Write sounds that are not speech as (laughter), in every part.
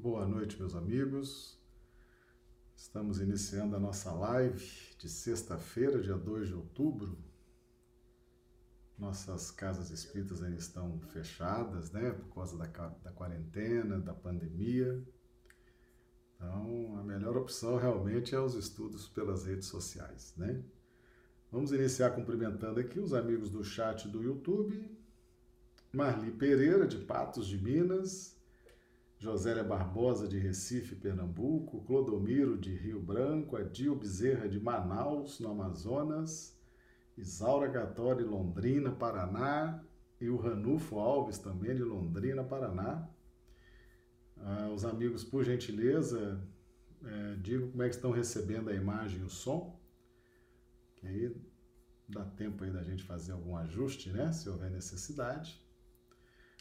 Boa noite, meus amigos. Estamos iniciando a nossa live de sexta-feira, dia 2 de outubro. Nossas casas espíritas ainda estão fechadas, né, por causa da, da quarentena, da pandemia. Então, a melhor opção realmente é os estudos pelas redes sociais, né? Vamos iniciar cumprimentando aqui os amigos do chat do YouTube. Marli Pereira, de Patos de Minas. Josélia Barbosa, de Recife, Pernambuco, Clodomiro, de Rio Branco, Adil Bezerra, de Manaus, no Amazonas, Isaura Gatori, Londrina, Paraná, e o Ranulfo Alves, também de Londrina, Paraná. Ah, os amigos, por gentileza, é, digam como é que estão recebendo a imagem e o som, que aí dá tempo aí da gente fazer algum ajuste, né, se houver necessidade.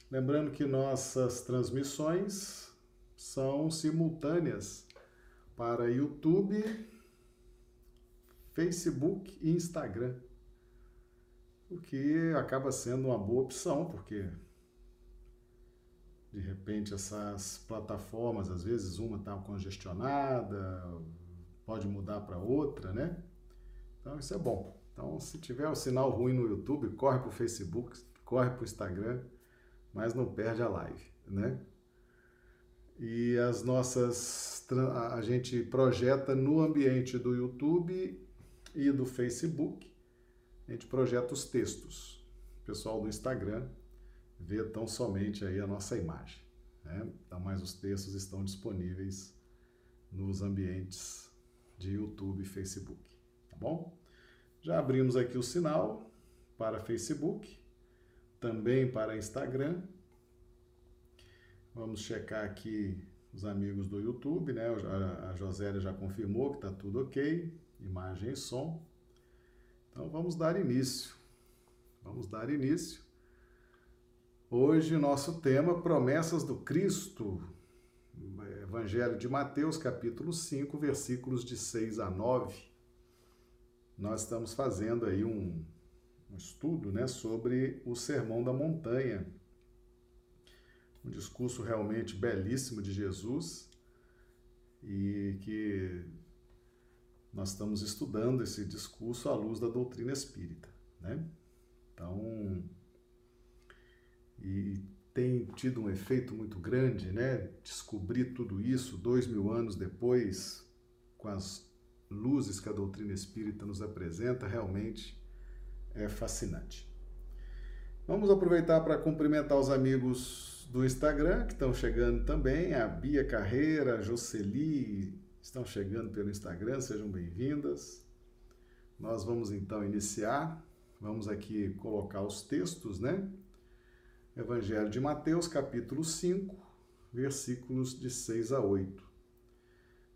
Lembrando que nossas transmissões são simultâneas para YouTube, Facebook e Instagram. O que acaba sendo uma boa opção, porque de repente essas plataformas, às vezes uma está congestionada, pode mudar para outra, né? Então isso é bom. Então, se tiver o sinal ruim no YouTube, corre para o Facebook, corre para o Instagram mas não perde a live, né? E as nossas a gente projeta no ambiente do YouTube e do Facebook. A gente projeta os textos. O pessoal do Instagram vê tão somente aí a nossa imagem, né? Então, mas os textos estão disponíveis nos ambientes de YouTube e Facebook, tá bom? Já abrimos aqui o sinal para Facebook também para Instagram. Vamos checar aqui os amigos do YouTube, né? A Josélia já confirmou que está tudo ok, imagem e som. Então vamos dar início. Vamos dar início. Hoje nosso tema promessas do Cristo. Evangelho de Mateus, capítulo 5, versículos de 6 a 9. Nós estamos fazendo aí um, um estudo né, sobre o Sermão da Montanha. Um discurso realmente belíssimo de Jesus e que nós estamos estudando esse discurso à luz da doutrina espírita. Né? Então, e tem tido um efeito muito grande, né? Descobrir tudo isso dois mil anos depois, com as luzes que a doutrina espírita nos apresenta, realmente é fascinante. Vamos aproveitar para cumprimentar os amigos do Instagram que estão chegando também, a Bia Carreira, a Jocely, estão chegando pelo Instagram, sejam bem-vindas. Nós vamos então iniciar, vamos aqui colocar os textos, né? Evangelho de Mateus, capítulo 5, versículos de 6 a 8.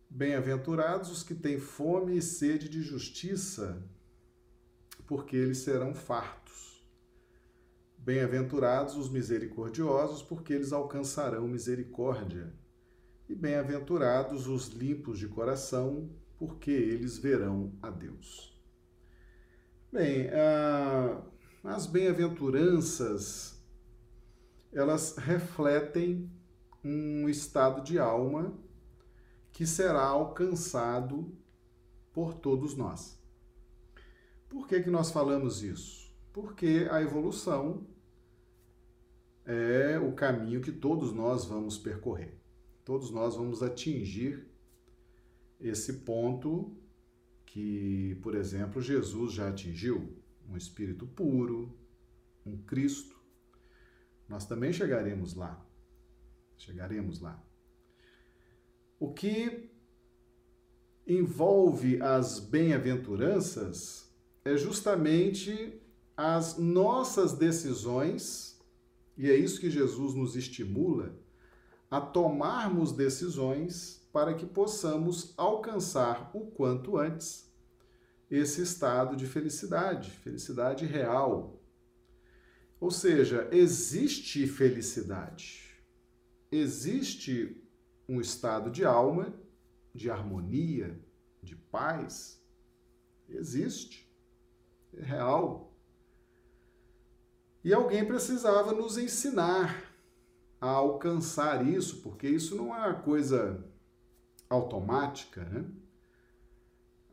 Bem-aventurados os que têm fome e sede de justiça, porque eles serão fartos. Bem-aventurados os misericordiosos, porque eles alcançarão misericórdia. E bem-aventurados os limpos de coração, porque eles verão a Deus. Bem, as bem-aventuranças, elas refletem um estado de alma que será alcançado por todos nós. Por que, que nós falamos isso? Porque a evolução é o caminho que todos nós vamos percorrer. Todos nós vamos atingir esse ponto que, por exemplo, Jesus já atingiu um espírito puro, um Cristo. Nós também chegaremos lá. Chegaremos lá. O que envolve as bem-aventuranças é justamente as nossas decisões, e é isso que Jesus nos estimula, a tomarmos decisões para que possamos alcançar o quanto antes esse estado de felicidade, felicidade real. Ou seja, existe felicidade, existe um estado de alma, de harmonia, de paz, existe real. E alguém precisava nos ensinar a alcançar isso, porque isso não é uma coisa automática, né?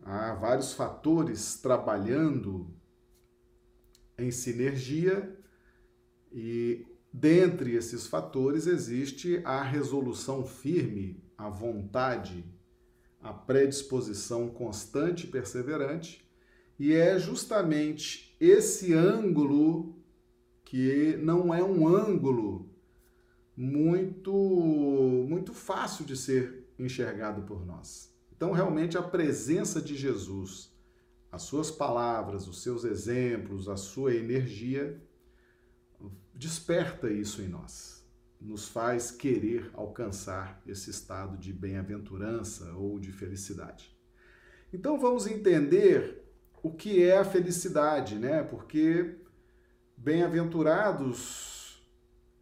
Há vários fatores trabalhando em sinergia e dentre esses fatores existe a resolução firme, a vontade, a predisposição constante e perseverante, e é justamente esse ângulo que não é um ângulo muito muito fácil de ser enxergado por nós. Então, realmente a presença de Jesus, as suas palavras, os seus exemplos, a sua energia desperta isso em nós, nos faz querer alcançar esse estado de bem-aventurança ou de felicidade. Então vamos entender o que é a felicidade, né? Porque bem-aventurados,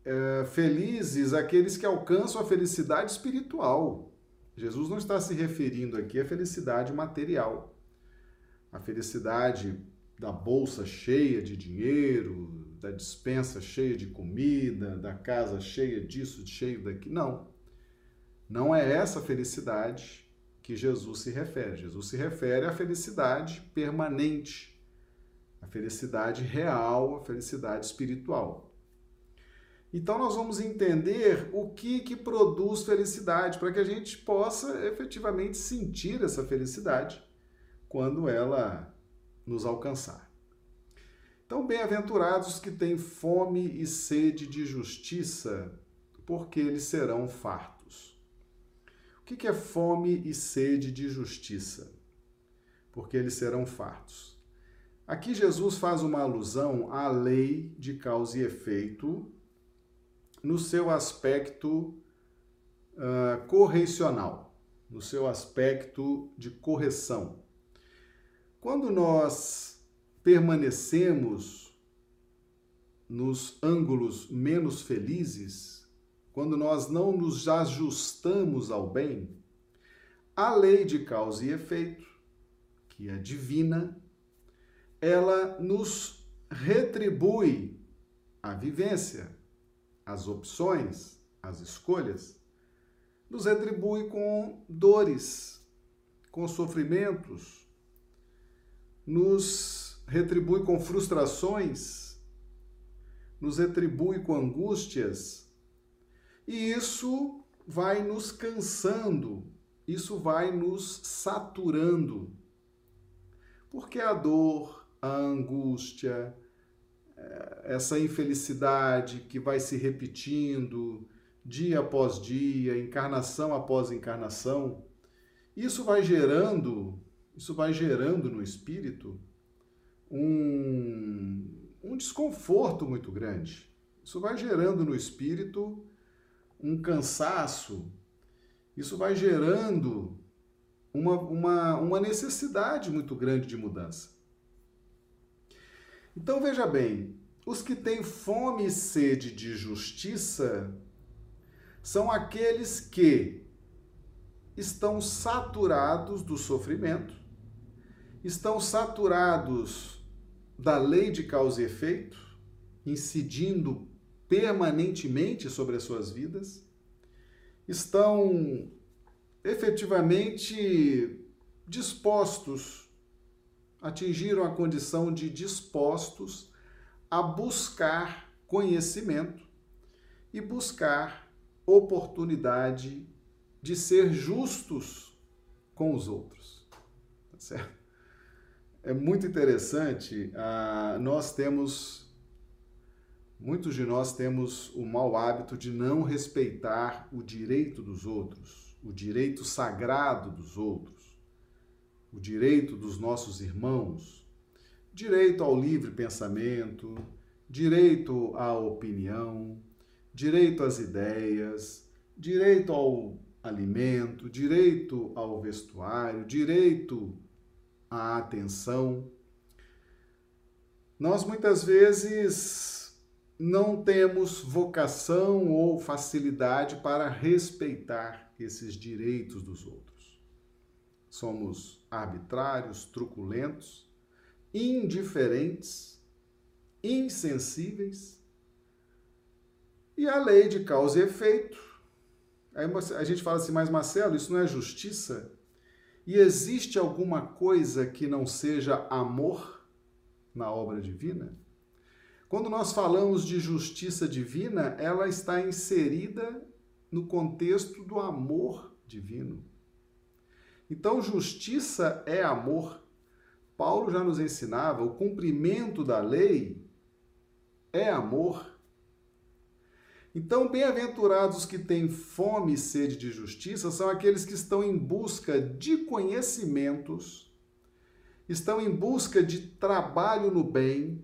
é, felizes aqueles que alcançam a felicidade espiritual. Jesus não está se referindo aqui à felicidade material, a felicidade da bolsa cheia de dinheiro, da dispensa cheia de comida, da casa cheia disso, cheio daqui. Não. Não é essa felicidade que Jesus se refere. Jesus se refere à felicidade permanente, à felicidade real, à felicidade espiritual. Então nós vamos entender o que que produz felicidade para que a gente possa efetivamente sentir essa felicidade quando ela nos alcançar. Então, bem-aventurados que têm fome e sede de justiça, porque eles serão fartos. O que é fome e sede de justiça? Porque eles serão fartos. Aqui Jesus faz uma alusão à lei de causa e efeito no seu aspecto uh, correcional, no seu aspecto de correção. Quando nós permanecemos nos ângulos menos felizes, quando nós não nos ajustamos ao bem, a lei de causa e efeito, que é divina, ela nos retribui a vivência, as opções, as escolhas, nos retribui com dores, com sofrimentos, nos retribui com frustrações, nos retribui com angústias, e isso vai nos cansando, isso vai nos saturando. Porque a dor, a angústia, eh, essa infelicidade que vai se repetindo dia após dia, encarnação após encarnação, isso vai gerando, isso vai gerando no espírito um, um desconforto muito grande. Isso vai gerando no espírito um cansaço, isso vai gerando uma, uma, uma necessidade muito grande de mudança. Então veja bem, os que têm fome e sede de justiça são aqueles que estão saturados do sofrimento, estão saturados da lei de causa e efeito, incidindo permanentemente sobre as suas vidas, estão efetivamente dispostos, atingiram a condição de dispostos a buscar conhecimento e buscar oportunidade de ser justos com os outros. Tá certo? é muito interessante. Ah, nós temos, muitos de nós temos o mau hábito de não respeitar o direito dos outros, o direito sagrado dos outros, o direito dos nossos irmãos, direito ao livre pensamento, direito à opinião, direito às ideias, direito ao alimento, direito ao vestuário, direito a atenção. Nós muitas vezes não temos vocação ou facilidade para respeitar esses direitos dos outros. Somos arbitrários, truculentos, indiferentes, insensíveis E a lei de causa e efeito. Aí a gente fala assim, mas Marcelo, isso não é justiça? E existe alguma coisa que não seja amor na obra divina? Quando nós falamos de justiça divina, ela está inserida no contexto do amor divino. Então, justiça é amor. Paulo já nos ensinava, o cumprimento da lei é amor. Então, bem-aventurados que têm fome e sede de justiça são aqueles que estão em busca de conhecimentos, estão em busca de trabalho no bem,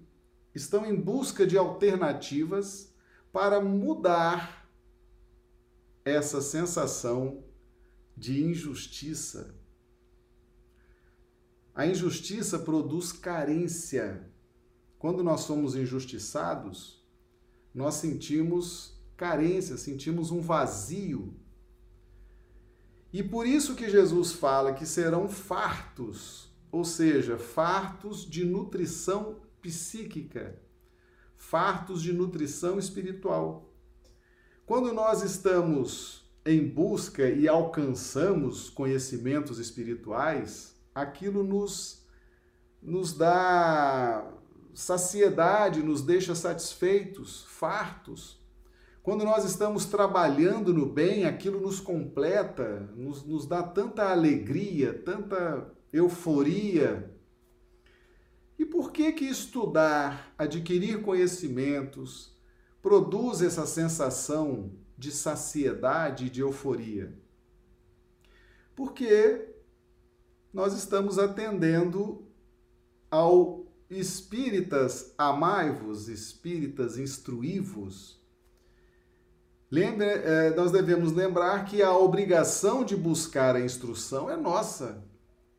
estão em busca de alternativas para mudar essa sensação de injustiça. A injustiça produz carência. Quando nós somos injustiçados, nós sentimos carência, sentimos um vazio. E por isso que Jesus fala que serão fartos, ou seja, fartos de nutrição psíquica, fartos de nutrição espiritual. Quando nós estamos em busca e alcançamos conhecimentos espirituais, aquilo nos, nos dá saciedade, nos deixa satisfeitos, fartos. Quando nós estamos trabalhando no bem, aquilo nos completa, nos, nos dá tanta alegria, tanta euforia. E por que que estudar, adquirir conhecimentos, produz essa sensação de saciedade e de euforia? Porque nós estamos atendendo ao espíritas amai-vos, espíritas instruí-vos. Lembre, eh, nós devemos lembrar que a obrigação de buscar a instrução é nossa.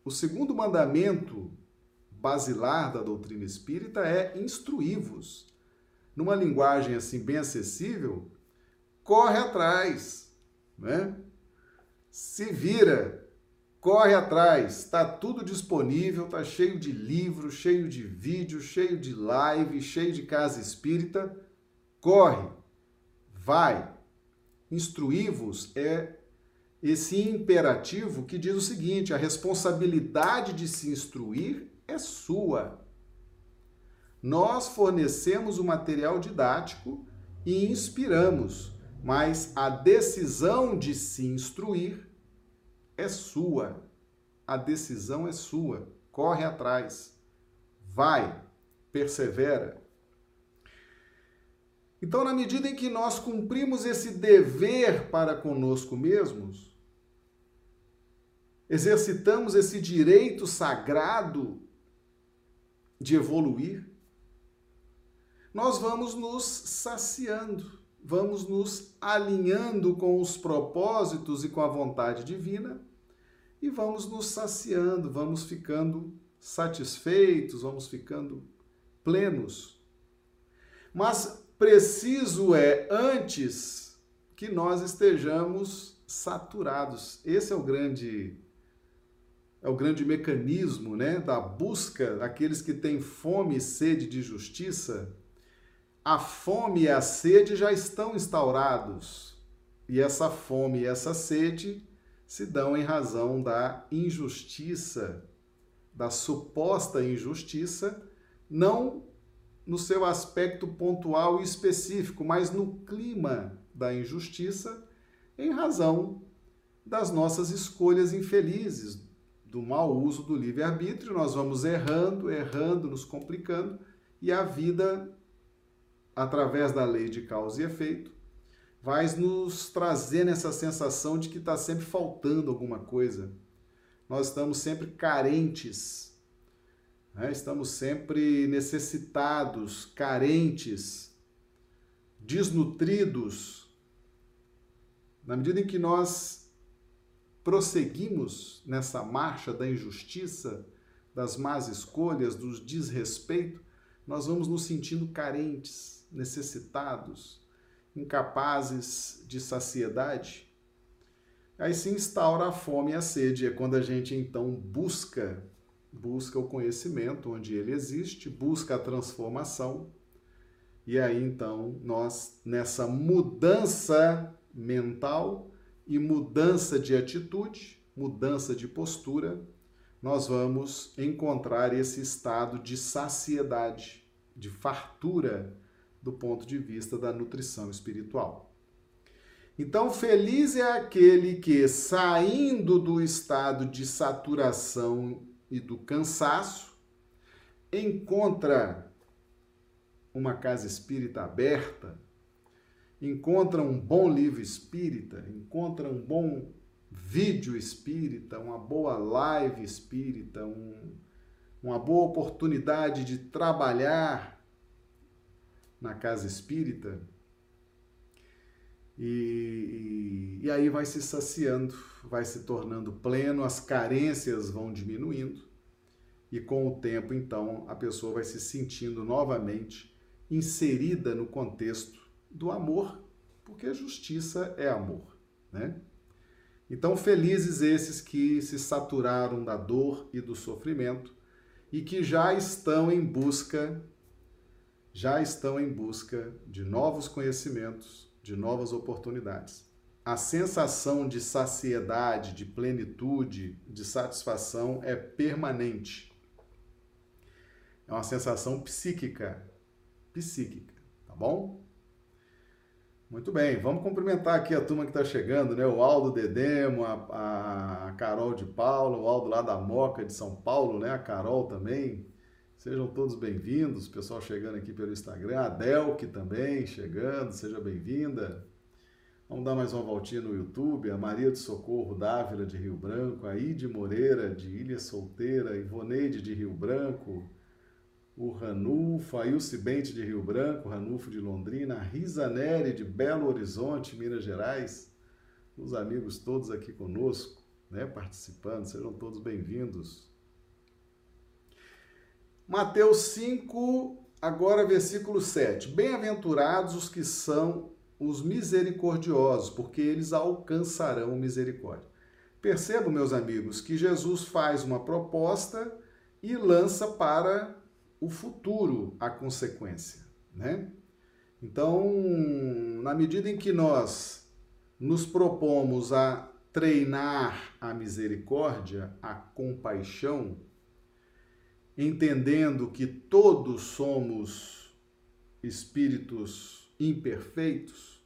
O segundo mandamento basilar da doutrina espírita é instruí-vos. Numa linguagem assim bem acessível, corre atrás, né? Se vira, corre atrás, está tudo disponível, está cheio de livros, cheio de vídeos, cheio de live, cheio de casa espírita. Corre, vai. Instruí-vos é esse imperativo que diz o seguinte: a responsabilidade de se instruir é sua. Nós fornecemos o material didático e inspiramos, mas a decisão de se instruir é sua. A decisão é sua. Corre atrás. Vai. Persevera. Então, na medida em que nós cumprimos esse dever para conosco mesmos, exercitamos esse direito sagrado de evoluir, nós vamos nos saciando, vamos nos alinhando com os propósitos e com a vontade divina e vamos nos saciando, vamos ficando satisfeitos, vamos ficando plenos. Mas preciso é antes que nós estejamos saturados. Esse é o grande é o grande mecanismo né, da busca daqueles que têm fome e sede de justiça. A fome e a sede já estão instaurados. E essa fome e essa sede se dão em razão da injustiça, da suposta injustiça, não no seu aspecto pontual e específico, mas no clima da injustiça, em razão das nossas escolhas infelizes, do mau uso do livre-arbítrio, nós vamos errando, errando, nos complicando, e a vida, através da lei de causa e efeito, vai nos trazer essa sensação de que está sempre faltando alguma coisa. Nós estamos sempre carentes, né? estamos sempre necessitados, carentes, desnutridos. Na medida em que nós prosseguimos nessa marcha da injustiça, das más escolhas, do desrespeito, nós vamos nos sentindo carentes, necessitados, incapazes de saciedade. Aí se instaura a fome e a sede, é quando a gente então busca, busca o conhecimento onde ele existe, busca a transformação, E aí então nós nessa mudança mental e mudança de atitude, mudança de postura, nós vamos encontrar esse estado de saciedade, de fartura do ponto de vista da nutrição espiritual. Então, feliz é aquele que, saindo do estado de saturação e do cansaço, encontra uma casa espírita aberta, encontra um bom livro espírita, encontra um bom vídeo espírita, uma boa live espírita, um, uma boa oportunidade de trabalhar na casa espírita. E, e, e, aí vai se saciando, vai se tornando pleno, as carências vão diminuindo, e com o tempo, então, a pessoa vai se sentindo novamente inserida no contexto do amor, porque justiça é amor, né? Então, felizes esses que se saturaram da dor e do sofrimento e que já estão em busca já estão em busca de novos conhecimentos, de novas oportunidades. A sensação de saciedade, de plenitude, de satisfação é permanente. É uma sensação psíquica, psíquica, tá bom? Muito bem, vamos cumprimentar aqui a turma que está chegando, né? O Aldo Dedemo, a, a Carol de Paula, o Aldo lá da Moca de São Paulo, né? A Carol também. Sejam todos bem-vindos, pessoal chegando aqui pelo Instagram. A Delk também chegando, seja bem-vinda. Vamos dar mais uma voltinha no YouTube. A Maria de Socorro Dávila de Rio Branco, a Ide Moreira de Ilha Solteira, Ivoneide de Rio Branco, o Ranulfo, a Ilse Bente de Rio Branco, Ranulfo de Londrina, Risa Neri de Belo Horizonte, Minas Gerais, os amigos todos aqui conosco, né, participando, sejam todos bem-vindos. Mateus 5, agora versículo 7. Bem-aventurados os que são os misericordiosos, porque eles alcançarão misericórdia. Percebam, meus amigos, que Jesus faz uma proposta e lança para o futuro a consequência, né? Então, na medida em que nós nos propomos a treinar a misericórdia, a compaixão, entendendo que todos somos espíritos imperfeitos,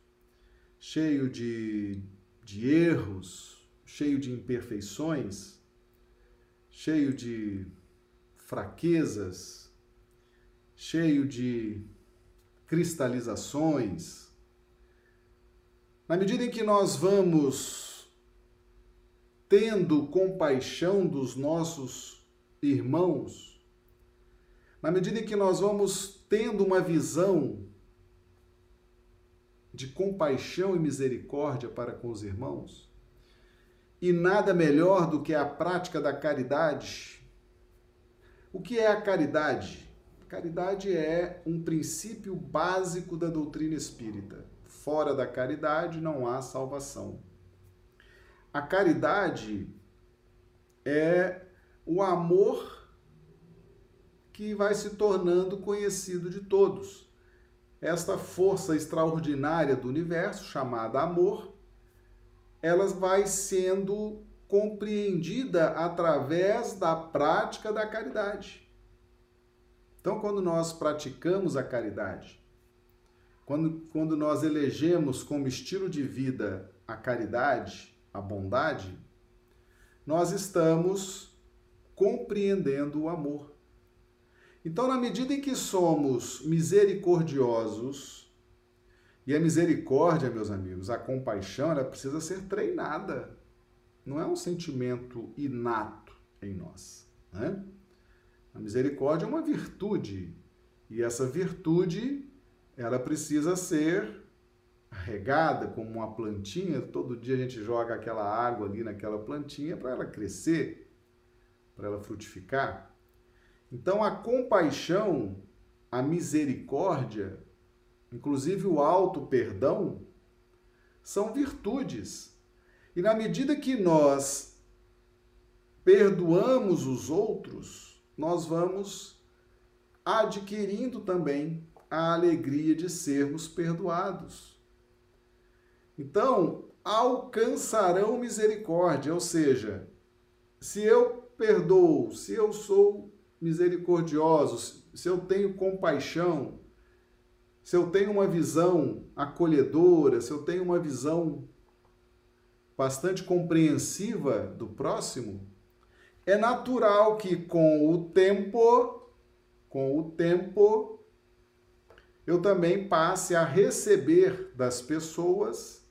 cheio de, de erros, cheio de imperfeições, cheio de fraquezas, cheio de cristalizações, na medida em que nós vamos tendo compaixão dos nossos irmãos, na medida em que nós vamos tendo uma visão de compaixão e misericórdia para com os irmãos, e nada melhor do que a prática da caridade. O que é a caridade? Caridade é um princípio básico da doutrina espírita. Fora da caridade não há salvação. A caridade é o amor que vai se tornando conhecido de todos. Esta força extraordinária do universo, chamada amor, ela vai sendo compreendida através da prática da caridade. Então, quando nós praticamos a caridade, quando, quando nós elegemos como estilo de vida a caridade, a bondade, nós estamos compreendendo o amor. Então, na medida em que somos misericordiosos, e a misericórdia, meus amigos, a compaixão, ela precisa ser treinada. Não é um sentimento inato em nós. Né? A misericórdia é uma virtude e essa virtude ela precisa ser regada como uma plantinha. Todo dia a gente joga aquela água ali naquela plantinha para ela crescer, para ela frutificar. Então a compaixão, a misericórdia, inclusive o alto perdão, são virtudes. E na medida que nós perdoamos os outros, nós vamos adquirindo também a alegria de sermos perdoados. Então, alcançarão misericórdia, ou seja, se eu perdoo, se eu sou misericordioso, se eu tenho compaixão, se eu tenho uma visão acolhedora, se eu tenho uma visão bastante compreensiva do próximo, é natural que com o tempo, com o tempo, eu também passe a receber das pessoas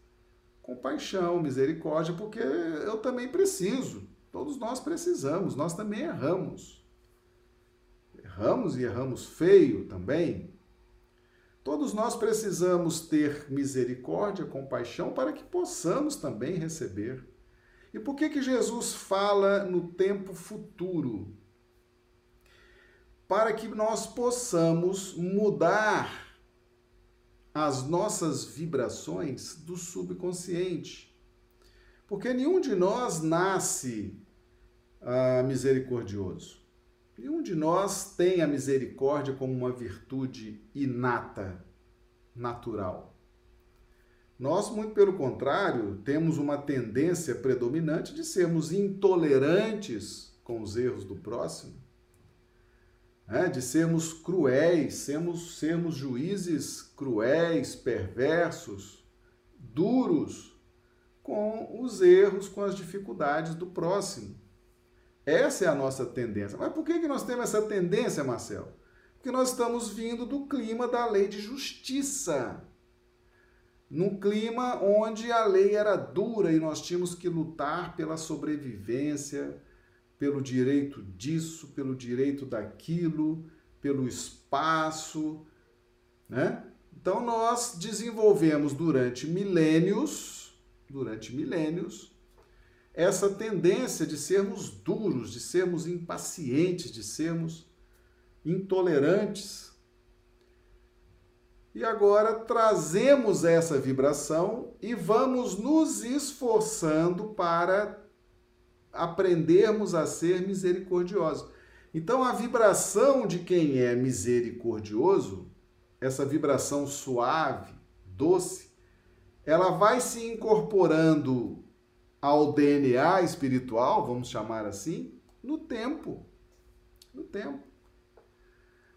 compaixão, misericórdia, porque eu também preciso. Todos nós precisamos, nós também erramos. Erramos e erramos feio também. Todos nós precisamos ter misericórdia, compaixão para que possamos também receber. E por que que Jesus fala no tempo futuro? Para que nós possamos mudar as nossas vibrações do subconsciente. Porque nenhum de nós nasce ah, misericordioso. Nenhum de nós tem a misericórdia como uma virtude inata, natural. Nós, muito pelo contrário, temos uma tendência predominante de sermos intolerantes com os erros do próximo, né? de sermos cruéis, sermos, sermos juízes cruéis, perversos, duros com os erros, com as dificuldades do próximo. Essa é a nossa tendência. Mas por que, que nós temos essa tendência, Marcelo? Porque nós estamos vindo do clima da lei de justiça. Num clima onde a lei era dura e nós tínhamos que lutar pela sobrevivência, pelo direito disso, pelo direito daquilo, pelo espaço, né? Então nós desenvolvemos durante milênios, durante milênios, essa tendência de sermos duros, de sermos impacientes, de sermos intolerantes. E agora trazemos essa vibração e vamos nos esforçando para aprendermos a ser misericordiosos. Então, a vibração de quem é misericordioso, essa vibração suave, doce, ela vai se incorporando ao DNA espiritual, vamos chamar assim, no tempo. No tempo.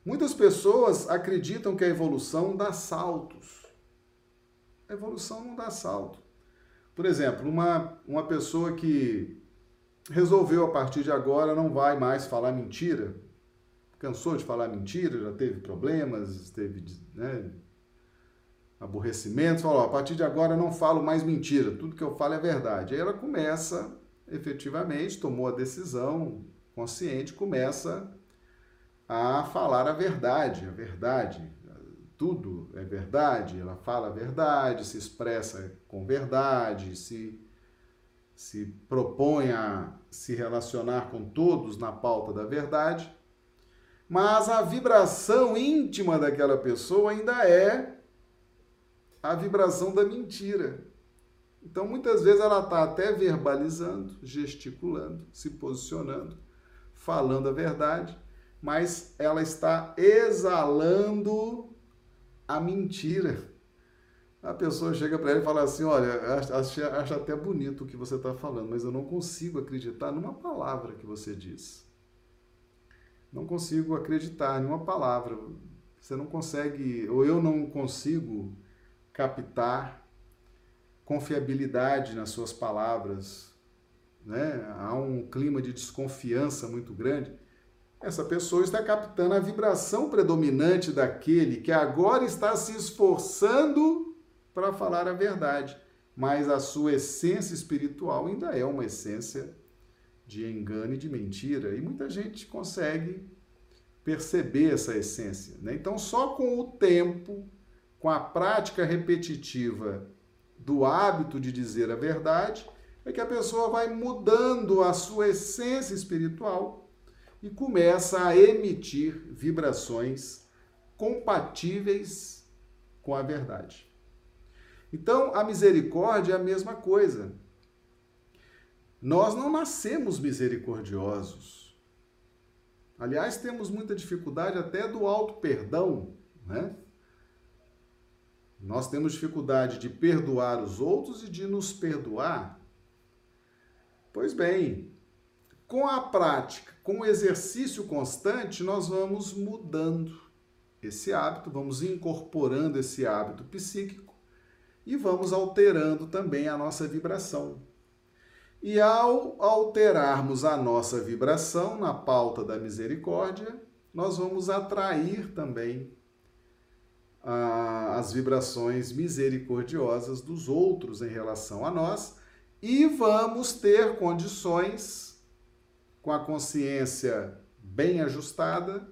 Muitas pessoas acreditam que a evolução dá saltos. A evolução não dá salto. Por exemplo, uma, uma pessoa que resolveu a partir de agora não vai mais falar mentira, cansou de falar mentira, já teve problemas, teve né, aborrecimentos, falou, a partir de agora não falo mais mentira, tudo que eu falo é verdade. Aí ela começa, efetivamente, tomou a decisão consciente, começa a falar a verdade, a verdade, tudo é verdade, ela fala a verdade, se expressa com verdade, se, se propõe a se relacionar com todos na pauta da verdade, mas a vibração íntima daquela pessoa ainda é a vibração da mentira. Então, muitas vezes ela está até verbalizando, gesticulando, se posicionando, falando a verdade, mas ela está exalando a mentira. A pessoa chega para ele e fala assim: Olha, acho, acho até bonito o que você está falando, mas eu não consigo acreditar numa palavra que você diz. Não consigo acreditar em uma palavra. Você não consegue, ou eu não consigo captar confiabilidade nas suas palavras, né? há um clima de desconfiança muito grande, essa pessoa está captando a vibração predominante daquele que agora está se esforçando para falar a verdade, mas a sua essência espiritual ainda é uma essência de engano e de mentira, e muita gente consegue perceber essa essência. Né? Então, só com o tempo com a prática repetitiva do hábito de dizer a verdade, é que a pessoa vai mudando a sua essência espiritual e começa a emitir vibrações compatíveis com a verdade. Então, a misericórdia é a mesma coisa. Nós não nascemos misericordiosos. Aliás, temos muita dificuldade até do auto-perdão, né? Nós temos dificuldade de perdoar os outros e de nos perdoar. Pois bem, com a prática, com o exercício constante, nós vamos mudando esse hábito, vamos incorporando esse hábito psíquico e vamos alterando também a nossa vibração. E ao alterarmos a nossa vibração na pauta da misericórdia, nós vamos atrair também as vibrações misericordiosas dos outros em relação a nós e vamos ter condições, com a consciência bem ajustada,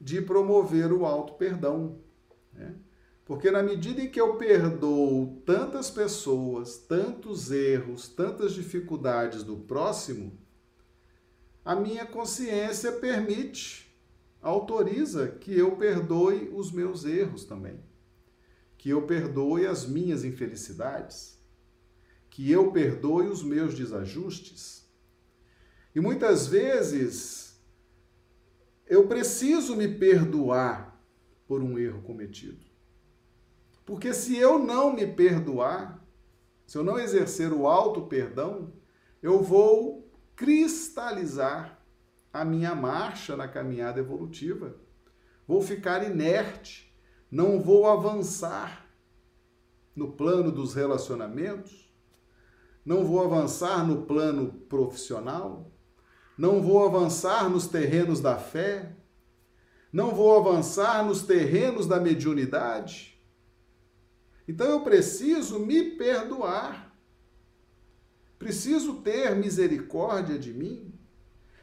de promover o alto perdão. Né? Porque na medida em que eu perdoo tantas pessoas, tantos erros, tantas dificuldades do próximo, a minha consciência permite, autoriza que eu perdoe os meus erros também. Que eu perdoe as minhas infelicidades. Que eu perdoe os meus desajustes. E muitas vezes eu preciso me perdoar por um erro cometido. Porque se eu não me perdoar, se eu não exercer o alto perdão, eu vou cristalizar a minha marcha na caminhada evolutiva. Vou ficar inerte, não vou avançar no plano dos relacionamentos, não vou avançar no plano profissional, não vou avançar nos terrenos da fé, não vou avançar nos terrenos da mediunidade então eu preciso me perdoar. Preciso ter misericórdia de mim.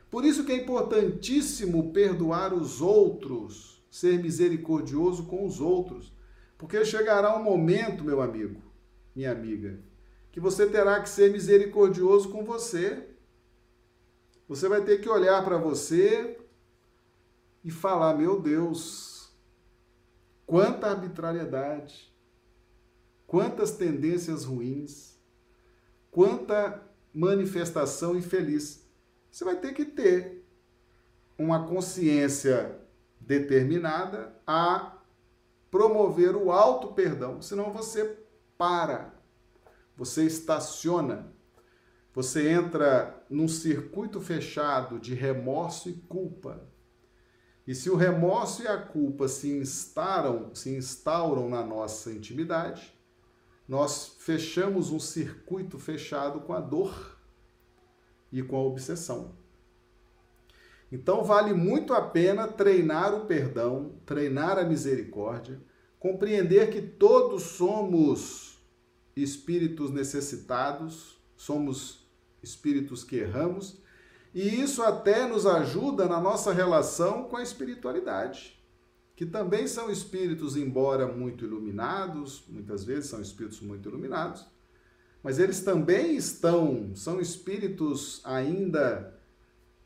Por isso que é importantíssimo perdoar os outros, ser misericordioso com os outros. Porque chegará um momento, meu amigo, minha amiga, que você terá que ser misericordioso com você. Você vai ter que olhar para você e falar: meu Deus, quanta arbitrariedade, quantas tendências ruins, quanta manifestação infeliz. Você vai ter que ter uma consciência determinada a promover o alto perdão, senão você para, você estaciona, você entra num circuito fechado de remorso e culpa. E se o remorso e a culpa se instauram, se instauram na nossa intimidade, nós fechamos um circuito fechado com a dor e com a obsessão. Então vale muito a pena treinar o perdão, treinar a misericórdia, compreender que todos somos espíritos necessitados, somos espíritos que erramos, e isso até nos ajuda na nossa relação com a espiritualidade que também são espíritos, embora muito iluminados, muitas vezes são espíritos muito iluminados, mas eles também estão, são espíritos ainda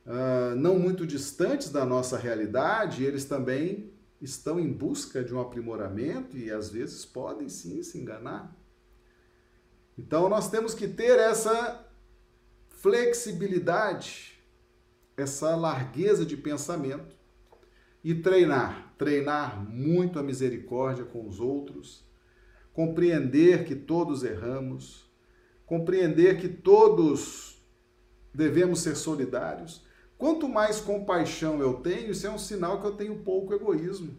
uh, não muito distantes da nossa realidade, eles também estão em busca de um aprimoramento e às vezes podem sim se enganar. Então nós temos que ter essa flexibilidade, essa largueza de pensamento e treinar, treinar muito a misericórdia com os outros, compreender que todos erramos, compreender que todos devemos ser solidários. Quanto mais compaixão eu tenho, isso é um sinal que eu tenho pouco egoísmo,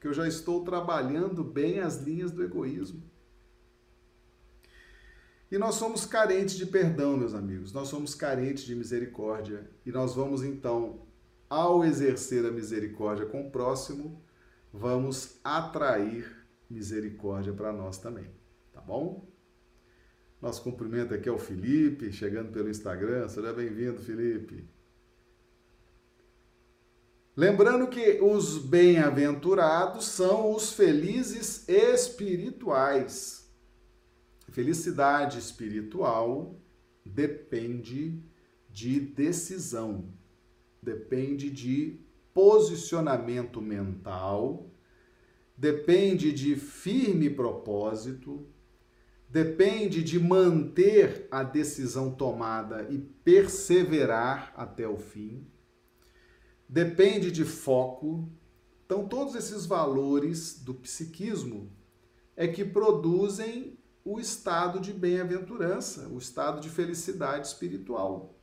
que eu já estou trabalhando bem as linhas do egoísmo. E nós somos carentes de perdão, meus amigos, nós somos carentes de misericórdia, e nós vamos então ao exercer a misericórdia com o próximo, vamos atrair misericórdia para nós também, tá bom? Nosso cumprimento aqui é o Felipe, chegando pelo Instagram. Seja bem-vindo, Felipe. Lembrando que os bem-aventurados são os felizes espirituais. Felicidade espiritual depende de decisão depende de posicionamento mental, depende de firme propósito, depende de manter a decisão tomada e perseverar até o fim, depende de foco. Então, todos esses valores do psiquismo é que produzem o estado de bem-aventurança, o estado de felicidade espiritual.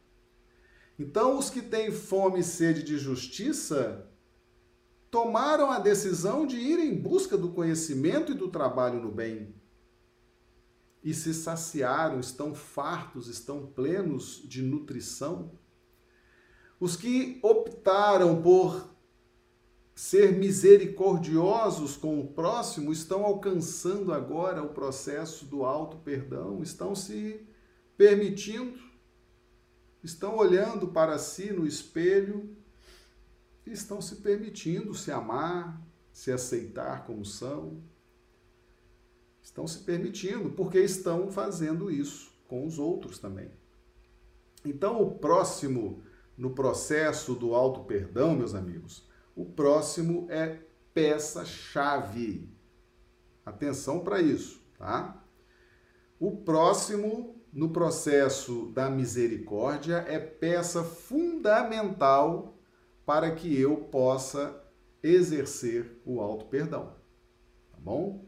Então, os que têm fome e sede de justiça tomaram a decisão de ir em busca do conhecimento e do trabalho no bem. E se saciaram, estão fartos, estão plenos de nutrição. Os que optaram por ser misericordiosos com o próximo estão alcançando agora o processo do alto perdão, estão se permitindo, estão olhando para si no espelho e estão se permitindo se amar, se aceitar como são. Estão se permitindo porque estão fazendo isso com os outros também. Então, o próximo no processo do alto perdão, meus amigos, o próximo é peça-chave. Atenção para isso, tá? O próximo no processo da misericórdia é peça fundamental para que eu possa exercer o alto perdão. Tá bom?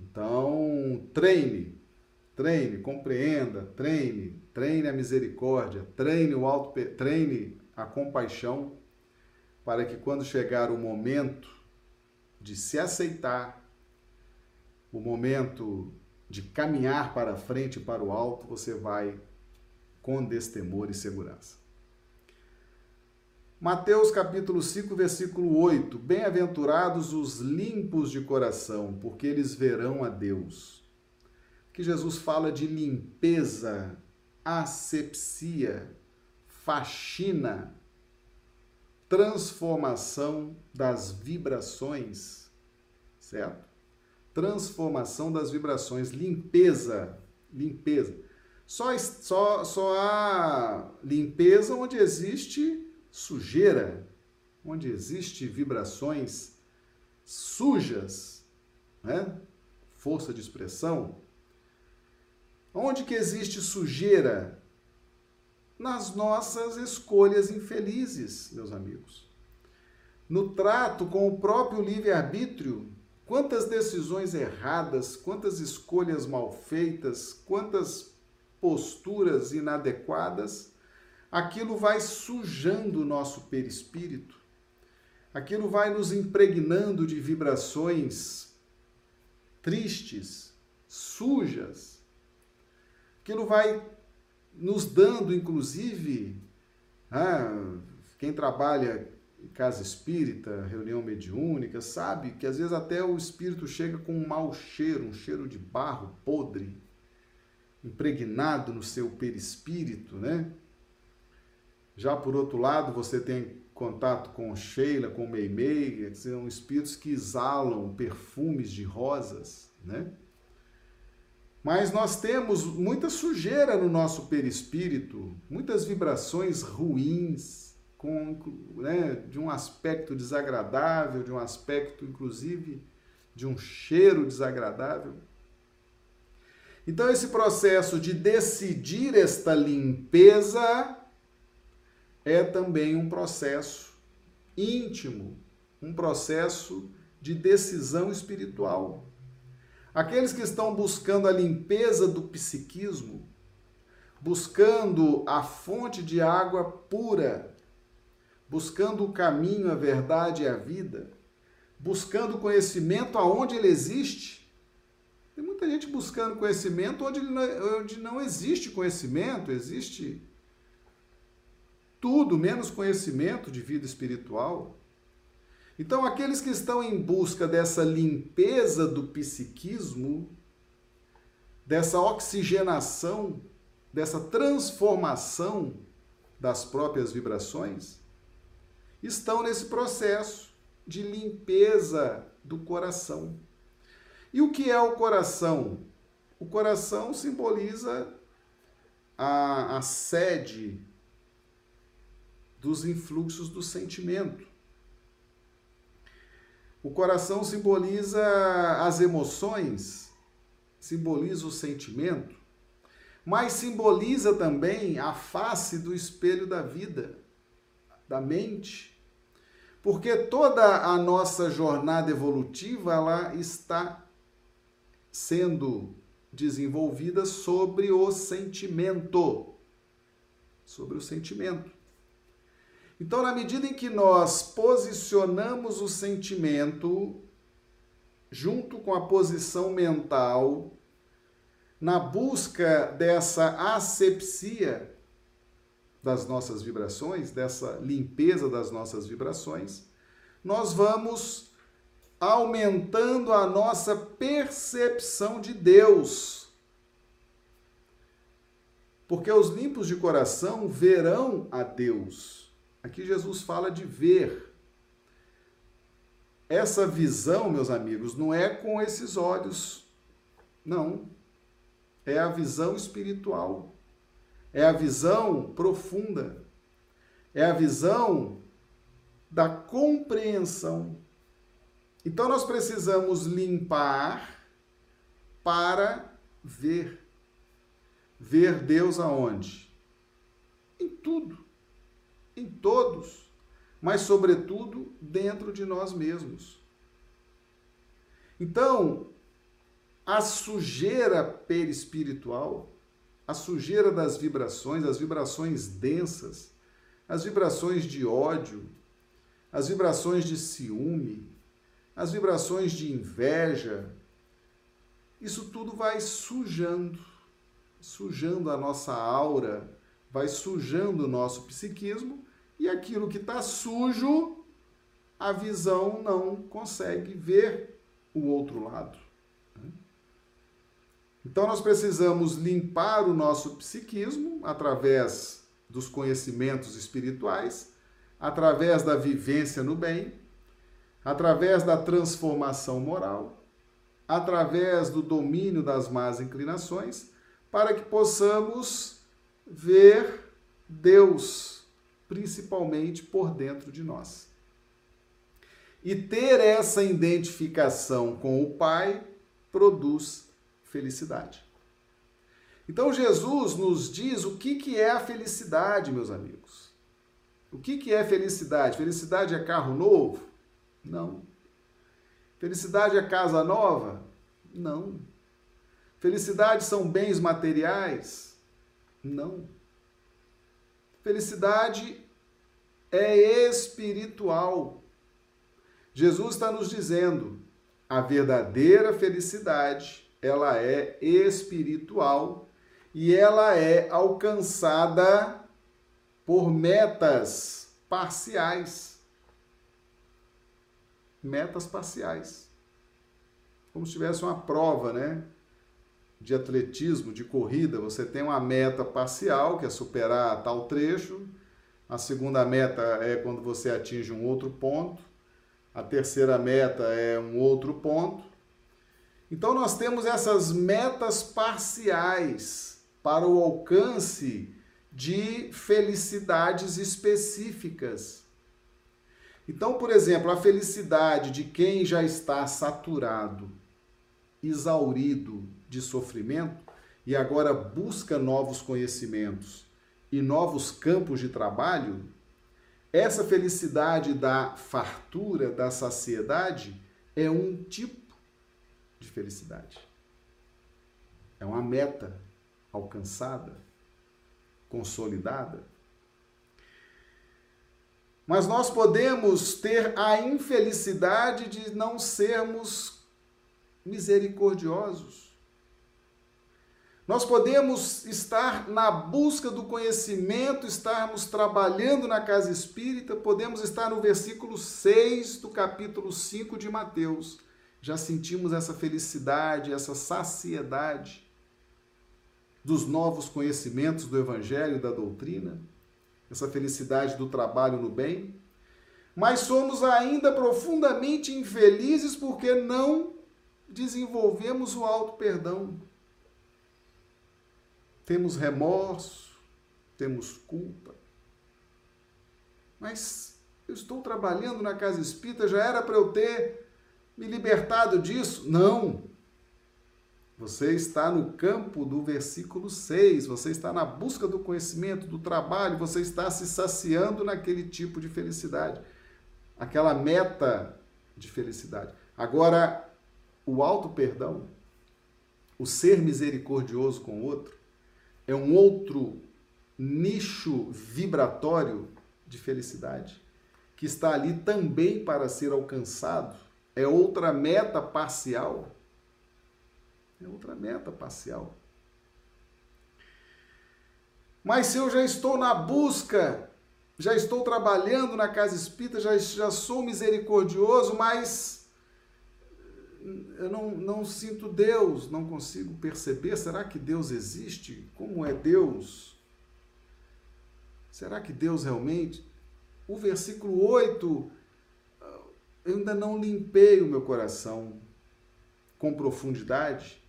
Então, treine, treine, compreenda, treine, treine a misericórdia, treine o alto, treine a compaixão para que quando chegar o momento de se aceitar, o momento de caminhar para frente para o alto, você vai com destemor e segurança. Mateus capítulo 5, versículo 8: Bem-aventurados os limpos de coração, porque eles verão a Deus. Que Jesus fala de limpeza, asepsia, faxina, transformação das vibrações, certo? Transformação das vibrações, limpeza, limpeza. Só, só, só há limpeza onde existe sujeira, onde existe vibrações sujas, né? Força de expressão. Onde que existe sujeira? Nas nossas escolhas infelizes, meus amigos. No trato com o próprio livre-arbítrio, quantas decisões erradas, quantas escolhas mal feitas, quantas posturas inadequadas, aquilo vai sujando o nosso perispírito, aquilo vai nos impregnando de vibrações tristes, sujas, aquilo vai nos dando, inclusive, ah, quem trabalha em casa espírita, reunião mediúnica, sabe que às vezes até o espírito chega com um mau cheiro, um cheiro de barro podre, impregnado no seu perispírito, né? Já por outro lado, você tem contato com Sheila, com Meimei, são espíritos que exalam perfumes de rosas, né? Mas nós temos muita sujeira no nosso perispírito, muitas vibrações ruins, com, né, de um aspecto desagradável, de um aspecto, inclusive, de um cheiro desagradável. Então, esse processo de decidir esta limpeza é também um processo íntimo, um processo de decisão espiritual. Aqueles que estão buscando a limpeza do psiquismo, buscando a fonte de água pura, buscando o caminho, a verdade e a vida, buscando conhecimento aonde ele existe. Tem muita gente buscando conhecimento onde, não, onde não existe conhecimento, existe tudo menos conhecimento de vida espiritual. Então, aqueles que estão em busca dessa limpeza do psiquismo, dessa oxigenação, dessa transformação das próprias vibrações, estão nesse processo de limpeza do coração. E o que é o coração? O coração simboliza a, a sede dos influxos do sentimento. O coração simboliza as emoções, simboliza o sentimento, mas simboliza também a face do espelho da vida, da mente. Porque toda a nossa jornada evolutiva ela está sendo desenvolvida sobre o sentimento. Sobre o sentimento. Então, na medida em que nós posicionamos o sentimento junto com a posição mental, na busca dessa asepsia das nossas vibrações, dessa limpeza das nossas vibrações, nós vamos aumentando a nossa percepção de Deus. Porque os limpos de coração verão a Deus. Aqui Jesus fala de ver. Essa visão, meus amigos, não é com esses olhos, não. É a visão espiritual. É a visão profunda. É a visão da compreensão então nós precisamos limpar para ver. Ver Deus aonde? Em tudo, em todos, mas sobretudo dentro de nós mesmos. Então, a sujeira perispiritual, a sujeira das vibrações, as vibrações densas, as vibrações de ódio, as vibrações de ciúme, as vibrações de inveja, isso tudo vai sujando, sujando a nossa aura, vai sujando o nosso psiquismo e aquilo que está sujo, a visão não consegue ver o outro lado. Então nós precisamos limpar o nosso psiquismo através dos conhecimentos espirituais, através da vivência no bem através da transformação moral, através do domínio das más inclinações, para que possamos ver Deus, principalmente por dentro de nós. E ter essa identificação com o Pai produz felicidade. Então Jesus nos diz o que, que é a felicidade, meus amigos. O que, que é felicidade? Felicidade é carro novo? Não. Felicidade é casa nova? Não. Felicidade são bens materiais? Não. Felicidade é espiritual. Jesus está nos dizendo, a verdadeira felicidade, ela é espiritual e ela é alcançada por metas parciais metas parciais. Como se tivesse uma prova, né? De atletismo, de corrida, você tem uma meta parcial, que é superar tal trecho. A segunda meta é quando você atinge um outro ponto. A terceira meta é um outro ponto. Então nós temos essas metas parciais para o alcance de felicidades específicas. Então, por exemplo, a felicidade de quem já está saturado, exaurido de sofrimento e agora busca novos conhecimentos e novos campos de trabalho, essa felicidade da fartura, da saciedade, é um tipo de felicidade. É uma meta alcançada, consolidada. Mas nós podemos ter a infelicidade de não sermos misericordiosos. Nós podemos estar na busca do conhecimento, estarmos trabalhando na casa espírita, podemos estar no versículo 6 do capítulo 5 de Mateus. Já sentimos essa felicidade, essa saciedade dos novos conhecimentos do Evangelho e da doutrina essa felicidade do trabalho no bem, mas somos ainda profundamente infelizes porque não desenvolvemos o alto perdão. Temos remorso, temos culpa. Mas eu estou trabalhando na casa espírita, já era para eu ter me libertado disso? Não. Você está no campo do versículo 6, você está na busca do conhecimento, do trabalho, você está se saciando naquele tipo de felicidade, aquela meta de felicidade. Agora, o auto perdão, o ser misericordioso com o outro, é um outro nicho vibratório de felicidade que está ali também para ser alcançado, é outra meta parcial. É outra meta parcial. Mas se eu já estou na busca, já estou trabalhando na casa espírita, já, já sou misericordioso, mas eu não, não sinto Deus, não consigo perceber. Será que Deus existe? Como é Deus? Será que Deus realmente? O versículo 8, eu ainda não limpei o meu coração com profundidade,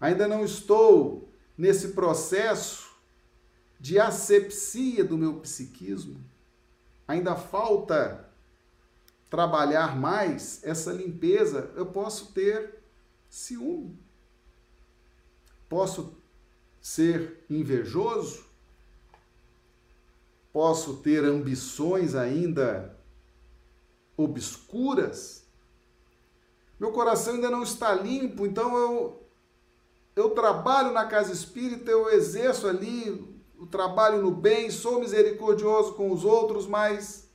ainda não estou nesse processo de asepsia do meu psiquismo. Ainda falta trabalhar mais essa limpeza. Eu posso ter ciúme. Posso ser invejoso. Posso ter ambições ainda obscuras. Meu coração ainda não está limpo, então eu eu trabalho na casa espírita, eu exerço ali o trabalho no bem, sou misericordioso com os outros, mas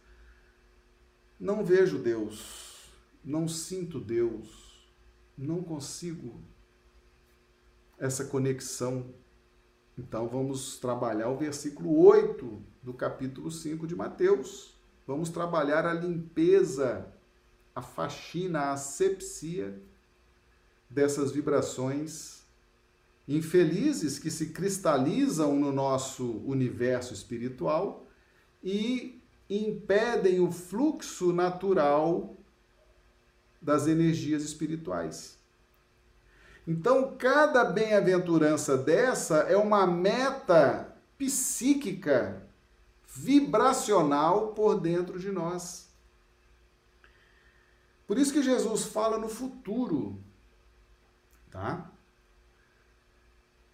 não vejo Deus, não sinto Deus, não consigo essa conexão. Então vamos trabalhar o versículo 8 do capítulo 5 de Mateus. Vamos trabalhar a limpeza, a faxina, a asepsia dessas vibrações infelizes que se cristalizam no nosso universo espiritual e impedem o fluxo natural das energias espirituais. Então, cada bem-aventurança dessa é uma meta psíquica, vibracional por dentro de nós. Por isso que Jesus fala no futuro, tá?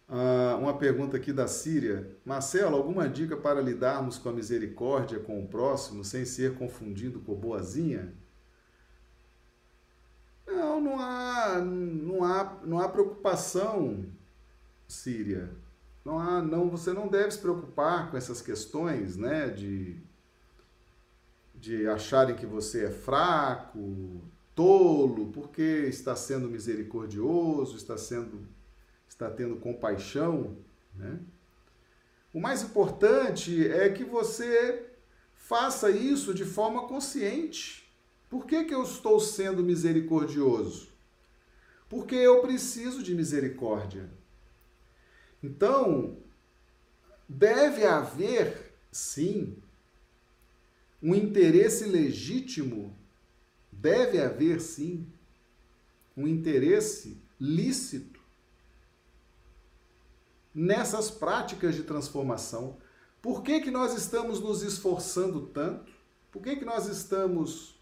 Ah, uma pergunta aqui da Síria. Marcelo, alguma dica para lidarmos com a misericórdia com o próximo sem ser confundido com boazinha? Não, não há, não há, não há preocupação, Síria. Não há, não, você não deve se preocupar com essas questões, né, de de acharem que você é fraco, tolo, porque está sendo misericordioso, está sendo está tendo compaixão, né? O mais importante é que você faça isso de forma consciente. Por que, que eu estou sendo misericordioso? Porque eu preciso de misericórdia. Então, deve haver, sim, um interesse legítimo, deve haver, sim, um interesse lícito nessas práticas de transformação. Por que, que nós estamos nos esforçando tanto? Por que, que nós estamos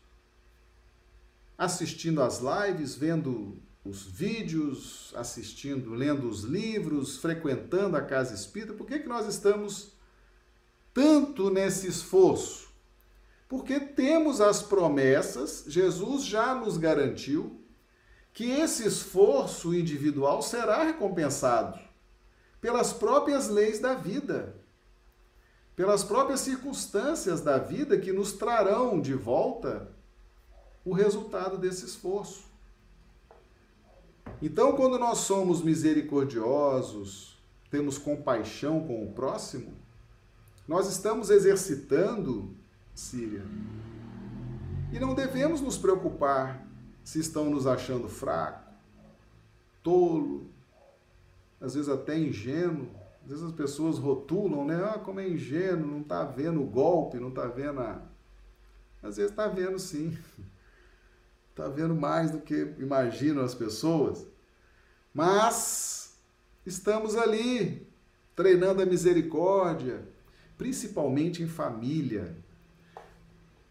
assistindo às lives, vendo os vídeos, assistindo, lendo os livros, frequentando a casa espírita? Por que, que nós estamos tanto nesse esforço? Porque temos as promessas, Jesus já nos garantiu que esse esforço individual será recompensado pelas próprias leis da vida, pelas próprias circunstâncias da vida que nos trarão de volta o resultado desse esforço. Então, quando nós somos misericordiosos, temos compaixão com o próximo, nós estamos exercitando, Síria. E não devemos nos preocupar se estão nos achando fraco, tolo, às vezes até ingênuo. Às vezes as pessoas rotulam, né? Ah, como é ingênuo, não está vendo o golpe, não está vendo a. Às vezes está vendo sim. Está (laughs) vendo mais do que imaginam as pessoas. Mas estamos ali, treinando a misericórdia, principalmente em família.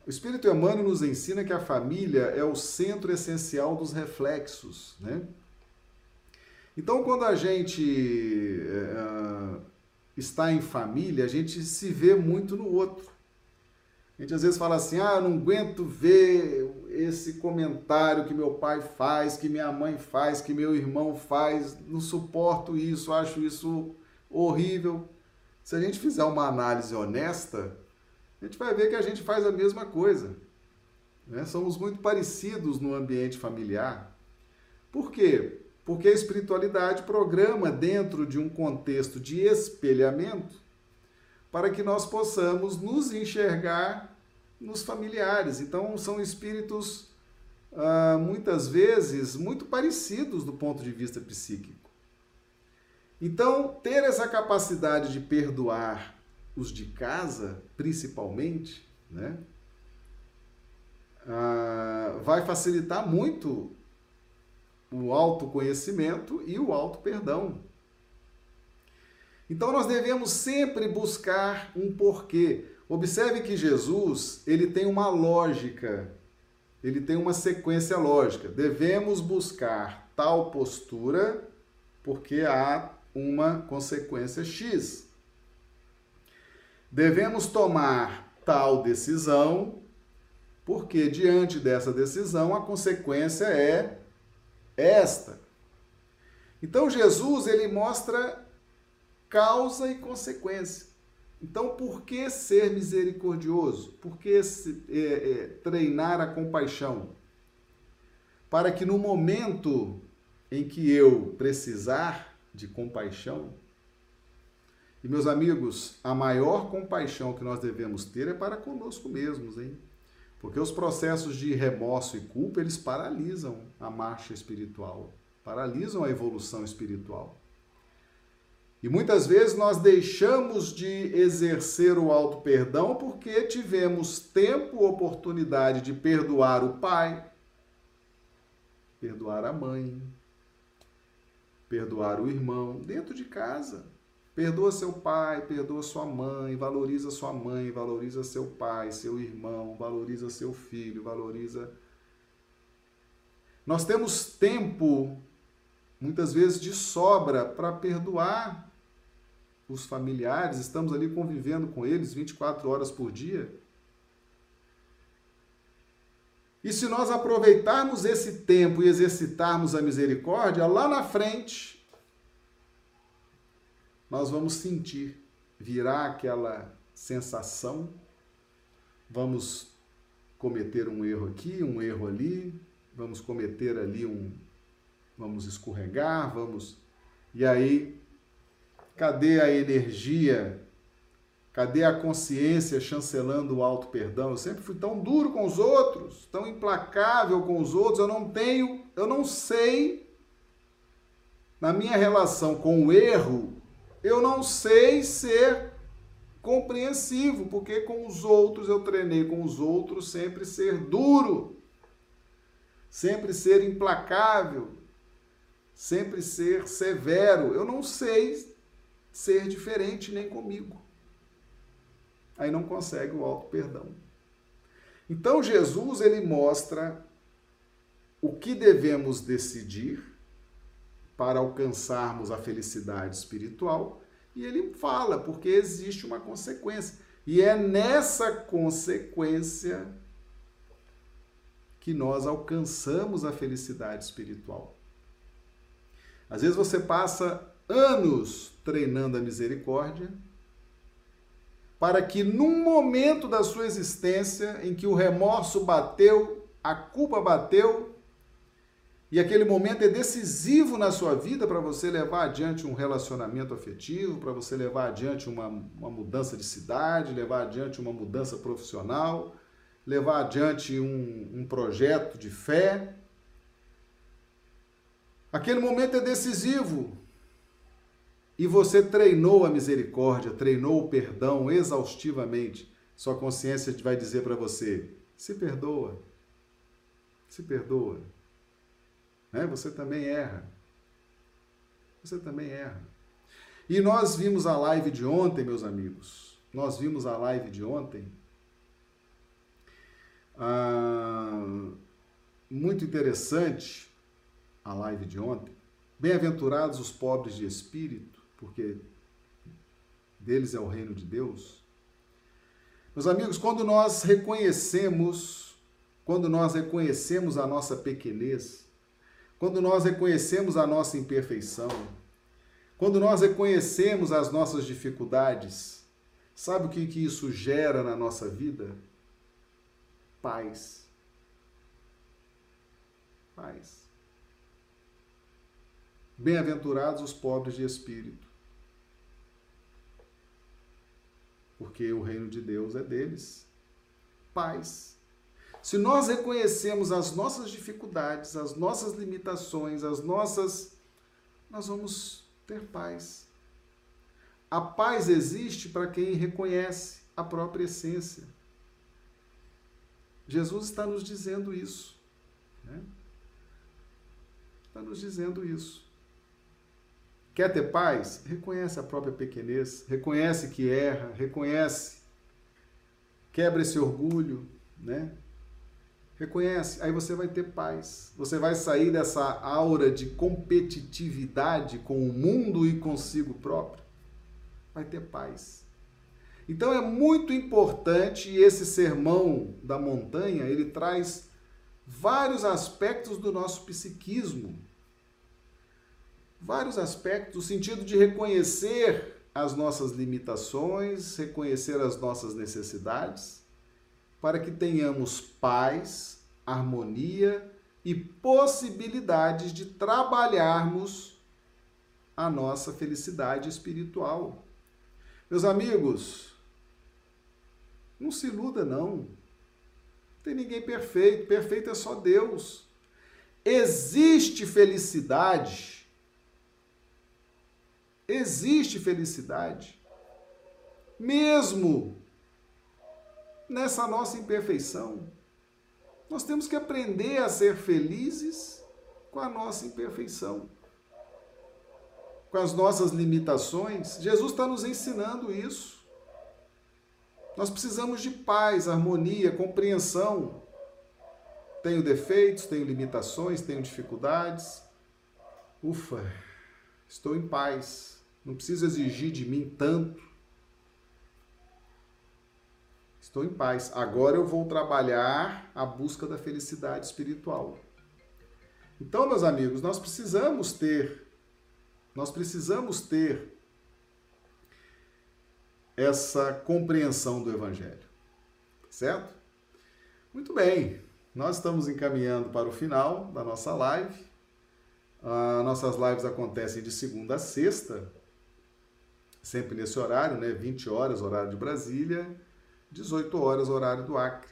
O Espírito Emmanuel nos ensina que a família é o centro essencial dos reflexos, né? Então, quando a gente uh, está em família, a gente se vê muito no outro. A gente às vezes fala assim: ah, eu não aguento ver esse comentário que meu pai faz, que minha mãe faz, que meu irmão faz, não suporto isso, acho isso horrível. Se a gente fizer uma análise honesta, a gente vai ver que a gente faz a mesma coisa. Né? Somos muito parecidos no ambiente familiar. Por quê? Porque a espiritualidade programa dentro de um contexto de espelhamento para que nós possamos nos enxergar nos familiares. Então, são espíritos ah, muitas vezes muito parecidos do ponto de vista psíquico. Então, ter essa capacidade de perdoar os de casa, principalmente, né, ah, vai facilitar muito o autoconhecimento e o auto-perdão. Então nós devemos sempre buscar um porquê. Observe que Jesus, ele tem uma lógica, ele tem uma sequência lógica. Devemos buscar tal postura porque há uma consequência X. Devemos tomar tal decisão porque diante dessa decisão a consequência é esta. Então Jesus ele mostra causa e consequência. Então, por que ser misericordioso? Por que se, é, é, treinar a compaixão? Para que no momento em que eu precisar de compaixão, e meus amigos, a maior compaixão que nós devemos ter é para conosco mesmos, hein? Porque os processos de remorso e culpa, eles paralisam a marcha espiritual, paralisam a evolução espiritual. E muitas vezes nós deixamos de exercer o alto perdão porque tivemos tempo, oportunidade de perdoar o pai, perdoar a mãe, perdoar o irmão dentro de casa. Perdoa seu pai, perdoa sua mãe, valoriza sua mãe, valoriza seu pai, seu irmão, valoriza seu filho, valoriza. Nós temos tempo, muitas vezes de sobra, para perdoar os familiares, estamos ali convivendo com eles 24 horas por dia. E se nós aproveitarmos esse tempo e exercitarmos a misericórdia, lá na frente, nós vamos sentir, virá aquela sensação, vamos cometer um erro aqui, um erro ali, vamos cometer ali um. Vamos escorregar, vamos. E aí, cadê a energia? Cadê a consciência chancelando o alto perdão? Eu sempre fui tão duro com os outros, tão implacável com os outros, eu não tenho, eu não sei na minha relação com o erro, eu não sei ser compreensivo, porque com os outros eu treinei com os outros sempre ser duro, sempre ser implacável, sempre ser severo. Eu não sei ser diferente nem comigo. Aí não consegue o alto perdão. Então Jesus ele mostra o que devemos decidir para alcançarmos a felicidade espiritual. E ele fala, porque existe uma consequência. E é nessa consequência que nós alcançamos a felicidade espiritual. Às vezes você passa anos treinando a misericórdia, para que num momento da sua existência em que o remorso bateu, a culpa bateu, e aquele momento é decisivo na sua vida para você levar adiante um relacionamento afetivo, para você levar adiante uma, uma mudança de cidade, levar adiante uma mudança profissional, levar adiante um, um projeto de fé. Aquele momento é decisivo. E você treinou a misericórdia, treinou o perdão exaustivamente. Sua consciência vai dizer para você: se perdoa. Se perdoa. Né? Você também erra. Você também erra. E nós vimos a live de ontem, meus amigos. Nós vimos a live de ontem. Ah, muito interessante a live de ontem. Bem-aventurados os pobres de espírito, porque deles é o reino de Deus. Meus amigos, quando nós reconhecemos quando nós reconhecemos a nossa pequenez, quando nós reconhecemos a nossa imperfeição, quando nós reconhecemos as nossas dificuldades, sabe o que, que isso gera na nossa vida? Paz. Paz. Bem-aventurados os pobres de espírito, porque o reino de Deus é deles. Paz. Se nós reconhecemos as nossas dificuldades, as nossas limitações, as nossas. Nós vamos ter paz. A paz existe para quem reconhece a própria essência. Jesus está nos dizendo isso. Né? Está nos dizendo isso. Quer ter paz? Reconhece a própria pequenez, reconhece que erra, reconhece, quebra esse orgulho, né? Reconhece, aí você vai ter paz. Você vai sair dessa aura de competitividade com o mundo e consigo próprio. Vai ter paz. Então é muito importante esse sermão da montanha, ele traz vários aspectos do nosso psiquismo. Vários aspectos, no sentido de reconhecer as nossas limitações, reconhecer as nossas necessidades para que tenhamos paz, harmonia e possibilidades de trabalharmos a nossa felicidade espiritual. Meus amigos, não se iluda não. Não tem ninguém perfeito, perfeito é só Deus. Existe felicidade. Existe felicidade. Mesmo nessa nossa imperfeição. Nós temos que aprender a ser felizes com a nossa imperfeição, com as nossas limitações. Jesus está nos ensinando isso. Nós precisamos de paz, harmonia, compreensão. Tenho defeitos, tenho limitações, tenho dificuldades. Ufa, estou em paz. Não preciso exigir de mim tanto Estou em paz. Agora eu vou trabalhar a busca da felicidade espiritual. Então, meus amigos, nós precisamos ter, nós precisamos ter essa compreensão do Evangelho. Certo? Muito bem, nós estamos encaminhando para o final da nossa live. Uh, nossas lives acontecem de segunda a sexta, sempre nesse horário, né? 20 horas, horário de Brasília, 18 horas, horário do Acre.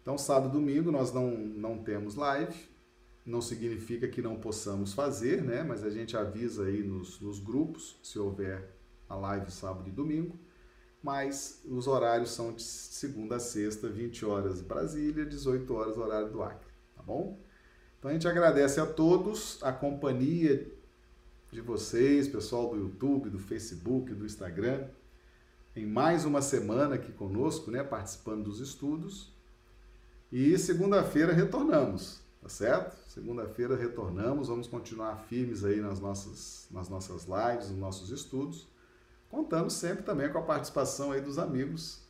Então, sábado e domingo nós não, não temos live, não significa que não possamos fazer, né? Mas a gente avisa aí nos, nos grupos se houver a live sábado e domingo. Mas os horários são de segunda a sexta, 20 horas Brasília, 18 horas horário do Acre, tá bom? Então a gente agradece a todos a companhia de vocês, pessoal do YouTube, do Facebook, do Instagram em mais uma semana aqui conosco, né, participando dos estudos. E segunda-feira retornamos, tá certo? Segunda-feira retornamos, vamos continuar firmes aí nas nossas, nas nossas lives, nos nossos estudos, contando sempre também com a participação aí dos amigos,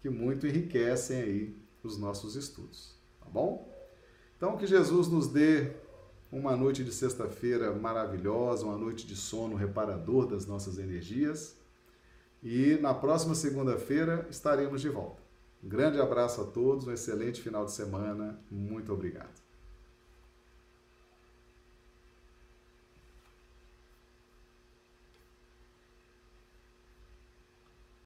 que muito enriquecem aí os nossos estudos, tá bom? Então que Jesus nos dê uma noite de sexta-feira maravilhosa, uma noite de sono reparador das nossas energias e na próxima segunda-feira estaremos de volta. Um grande abraço a todos, um excelente final de semana. Muito obrigado.